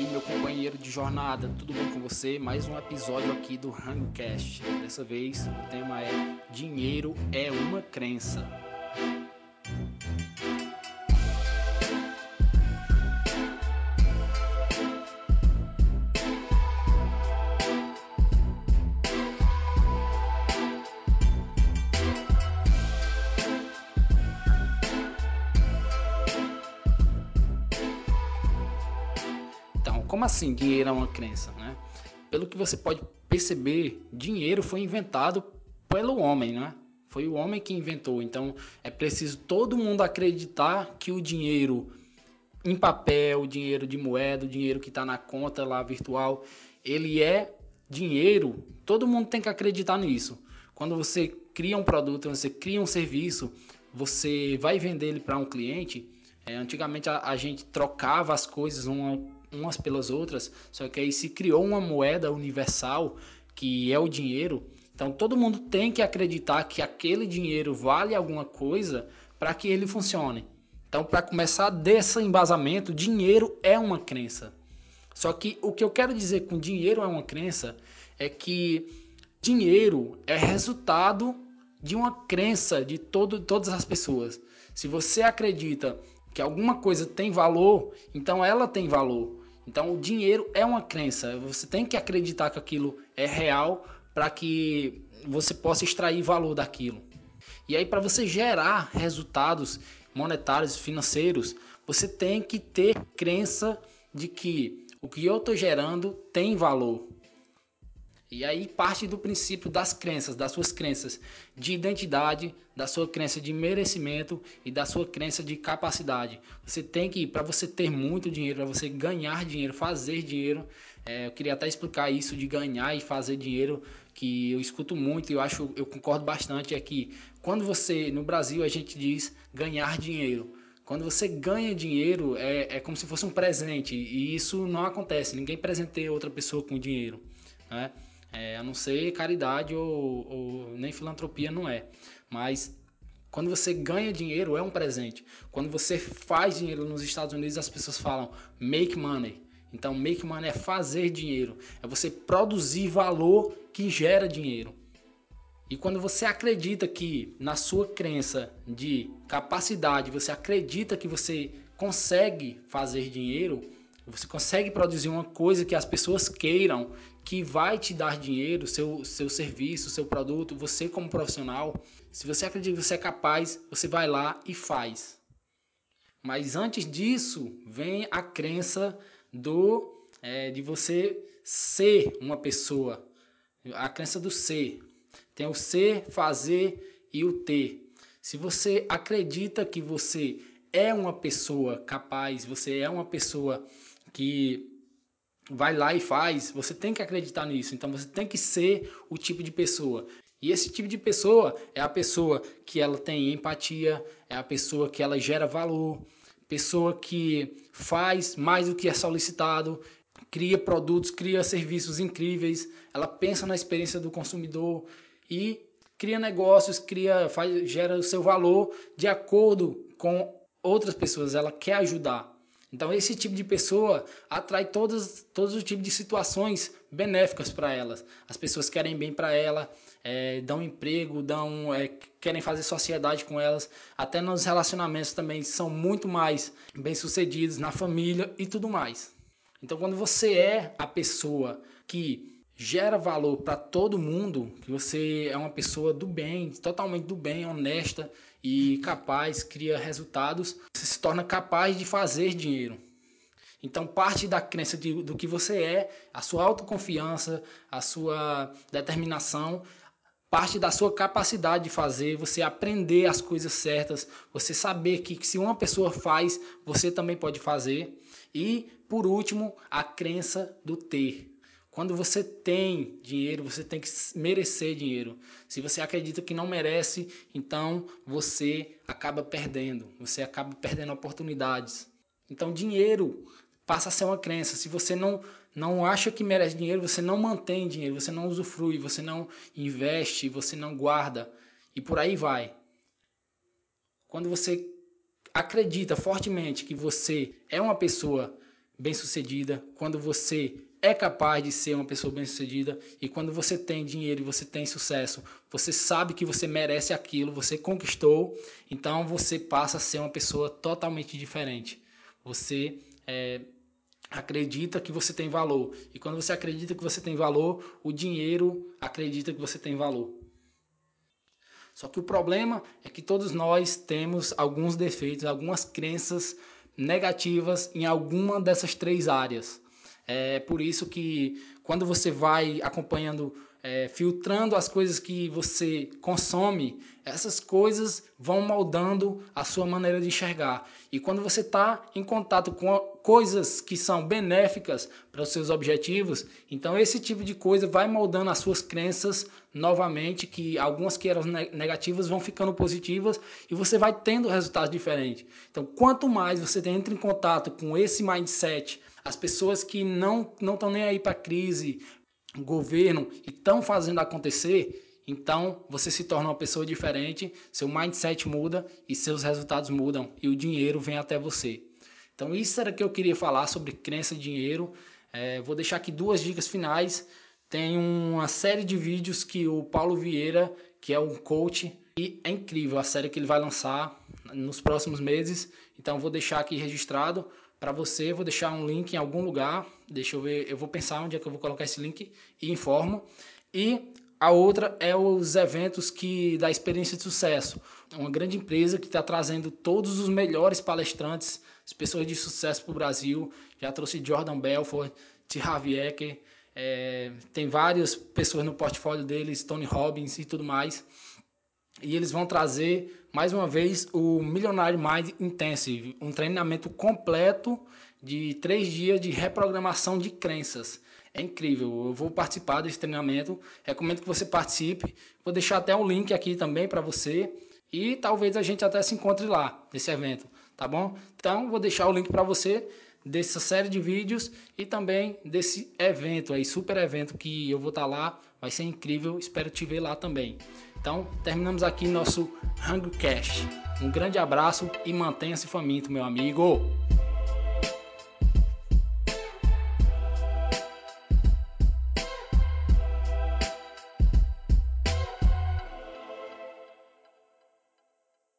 aí, meu companheiro de jornada, tudo bem com você? Mais um episódio aqui do Hangcast. Dessa vez o tema é Dinheiro é uma crença. Como assim dinheiro é uma crença? Né? Pelo que você pode perceber, dinheiro foi inventado pelo homem, né? Foi o homem que inventou. Então é preciso todo mundo acreditar que o dinheiro em papel, o dinheiro de moeda, o dinheiro que está na conta lá virtual, ele é dinheiro. Todo mundo tem que acreditar nisso. Quando você cria um produto, você cria um serviço, você vai vender ele para um cliente. É, antigamente a, a gente trocava as coisas uma umas pelas outras, só que aí se criou uma moeda universal que é o dinheiro. Então todo mundo tem que acreditar que aquele dinheiro vale alguma coisa para que ele funcione. Então, para começar desse embasamento, dinheiro é uma crença. Só que o que eu quero dizer com dinheiro é uma crença é que dinheiro é resultado de uma crença de todo, todas as pessoas. Se você acredita que alguma coisa tem valor, então ela tem valor. Então, o dinheiro é uma crença. Você tem que acreditar que aquilo é real para que você possa extrair valor daquilo. E aí, para você gerar resultados monetários, financeiros, você tem que ter crença de que o que eu estou gerando tem valor. E aí parte do princípio das crenças, das suas crenças de identidade, da sua crença de merecimento e da sua crença de capacidade. Você tem que, para você ter muito dinheiro, para você ganhar dinheiro, fazer dinheiro, é, eu queria até explicar isso de ganhar e fazer dinheiro, que eu escuto muito e eu acho, eu concordo bastante, é que quando você, no Brasil a gente diz ganhar dinheiro. Quando você ganha dinheiro, é, é como se fosse um presente, e isso não acontece, ninguém presenteia outra pessoa com dinheiro. Né? É, a não ser caridade ou, ou nem filantropia não é. Mas quando você ganha dinheiro é um presente. Quando você faz dinheiro nos Estados Unidos, as pessoas falam make money. Então, make money é fazer dinheiro, é você produzir valor que gera dinheiro. E quando você acredita que na sua crença de capacidade, você acredita que você consegue fazer dinheiro, você consegue produzir uma coisa que as pessoas queiram, que vai te dar dinheiro, seu, seu serviço, seu produto, você como profissional. Se você acredita que você é capaz, você vai lá e faz. Mas antes disso, vem a crença do é, de você ser uma pessoa. A crença do ser. Tem o ser, fazer e o ter. Se você acredita que você é uma pessoa capaz, você é uma pessoa que vai lá e faz, você tem que acreditar nisso. Então você tem que ser o tipo de pessoa. E esse tipo de pessoa é a pessoa que ela tem empatia, é a pessoa que ela gera valor, pessoa que faz mais do que é solicitado, cria produtos, cria serviços incríveis, ela pensa na experiência do consumidor e cria negócios, cria, faz, gera o seu valor de acordo com outras pessoas, ela quer ajudar. Então esse tipo de pessoa atrai todos, todos os tipos de situações benéficas para elas. As pessoas querem bem para ela, é, dão emprego, dão, é, querem fazer sociedade com elas. Até nos relacionamentos também são muito mais bem sucedidos na família e tudo mais. Então quando você é a pessoa que gera valor para todo mundo, que você é uma pessoa do bem, totalmente do bem, honesta e capaz, cria resultados, se torna capaz de fazer dinheiro. Então, parte da crença de, do que você é, a sua autoconfiança, a sua determinação, parte da sua capacidade de fazer, você aprender as coisas certas, você saber que, que se uma pessoa faz, você também pode fazer. E, por último, a crença do ter. Quando você tem dinheiro, você tem que merecer dinheiro. Se você acredita que não merece, então você acaba perdendo. Você acaba perdendo oportunidades. Então, dinheiro passa a ser uma crença. Se você não, não acha que merece dinheiro, você não mantém dinheiro, você não usufrui, você não investe, você não guarda. E por aí vai. Quando você acredita fortemente que você é uma pessoa bem-sucedida, quando você é capaz de ser uma pessoa bem-sucedida e quando você tem dinheiro você tem sucesso, você sabe que você merece aquilo, você conquistou, então você passa a ser uma pessoa totalmente diferente. Você é, acredita que você tem valor e quando você acredita que você tem valor, o dinheiro acredita que você tem valor. Só que o problema é que todos nós temos alguns defeitos, algumas crenças negativas em alguma dessas três áreas. É por isso que quando você vai acompanhando, é, filtrando as coisas que você consome, essas coisas vão moldando a sua maneira de enxergar. E quando você está em contato com coisas que são benéficas para os seus objetivos, então esse tipo de coisa vai moldando as suas crenças novamente, que algumas que eram negativas vão ficando positivas e você vai tendo resultados diferentes. Então, quanto mais você entra em contato com esse mindset, as pessoas que não não estão nem aí para crise, governo e estão fazendo acontecer, então você se torna uma pessoa diferente, seu mindset muda e seus resultados mudam e o dinheiro vem até você. Então isso era que eu queria falar sobre crença e dinheiro. É, vou deixar aqui duas dicas finais. Tem uma série de vídeos que o Paulo Vieira, que é um coach, e é incrível a série que ele vai lançar nos próximos meses. Então vou deixar aqui registrado para você, vou deixar um link em algum lugar. Deixa eu ver, eu vou pensar onde é que eu vou colocar esse link e informo. E a outra é os eventos que da experiência de sucesso. Uma grande empresa que está trazendo todos os melhores palestrantes, as pessoas de sucesso para o Brasil. Já trouxe Jordan Belfort, T. Haviecker, é, tem várias pessoas no portfólio deles, Tony Robbins e tudo mais. E eles vão trazer, mais uma vez, o Millionaire Mind Intensive, um treinamento completo de três dias de reprogramação de crenças. É incrível, eu vou participar desse treinamento, recomendo que você participe. Vou deixar até o link aqui também para você e talvez a gente até se encontre lá nesse evento, tá bom? Então, vou deixar o link para você dessa série de vídeos e também desse evento aí, super evento que eu vou estar tá lá, vai ser incrível, espero te ver lá também. Então, terminamos aqui nosso Hungry Cash. Um grande abraço e mantenha-se faminto, meu amigo!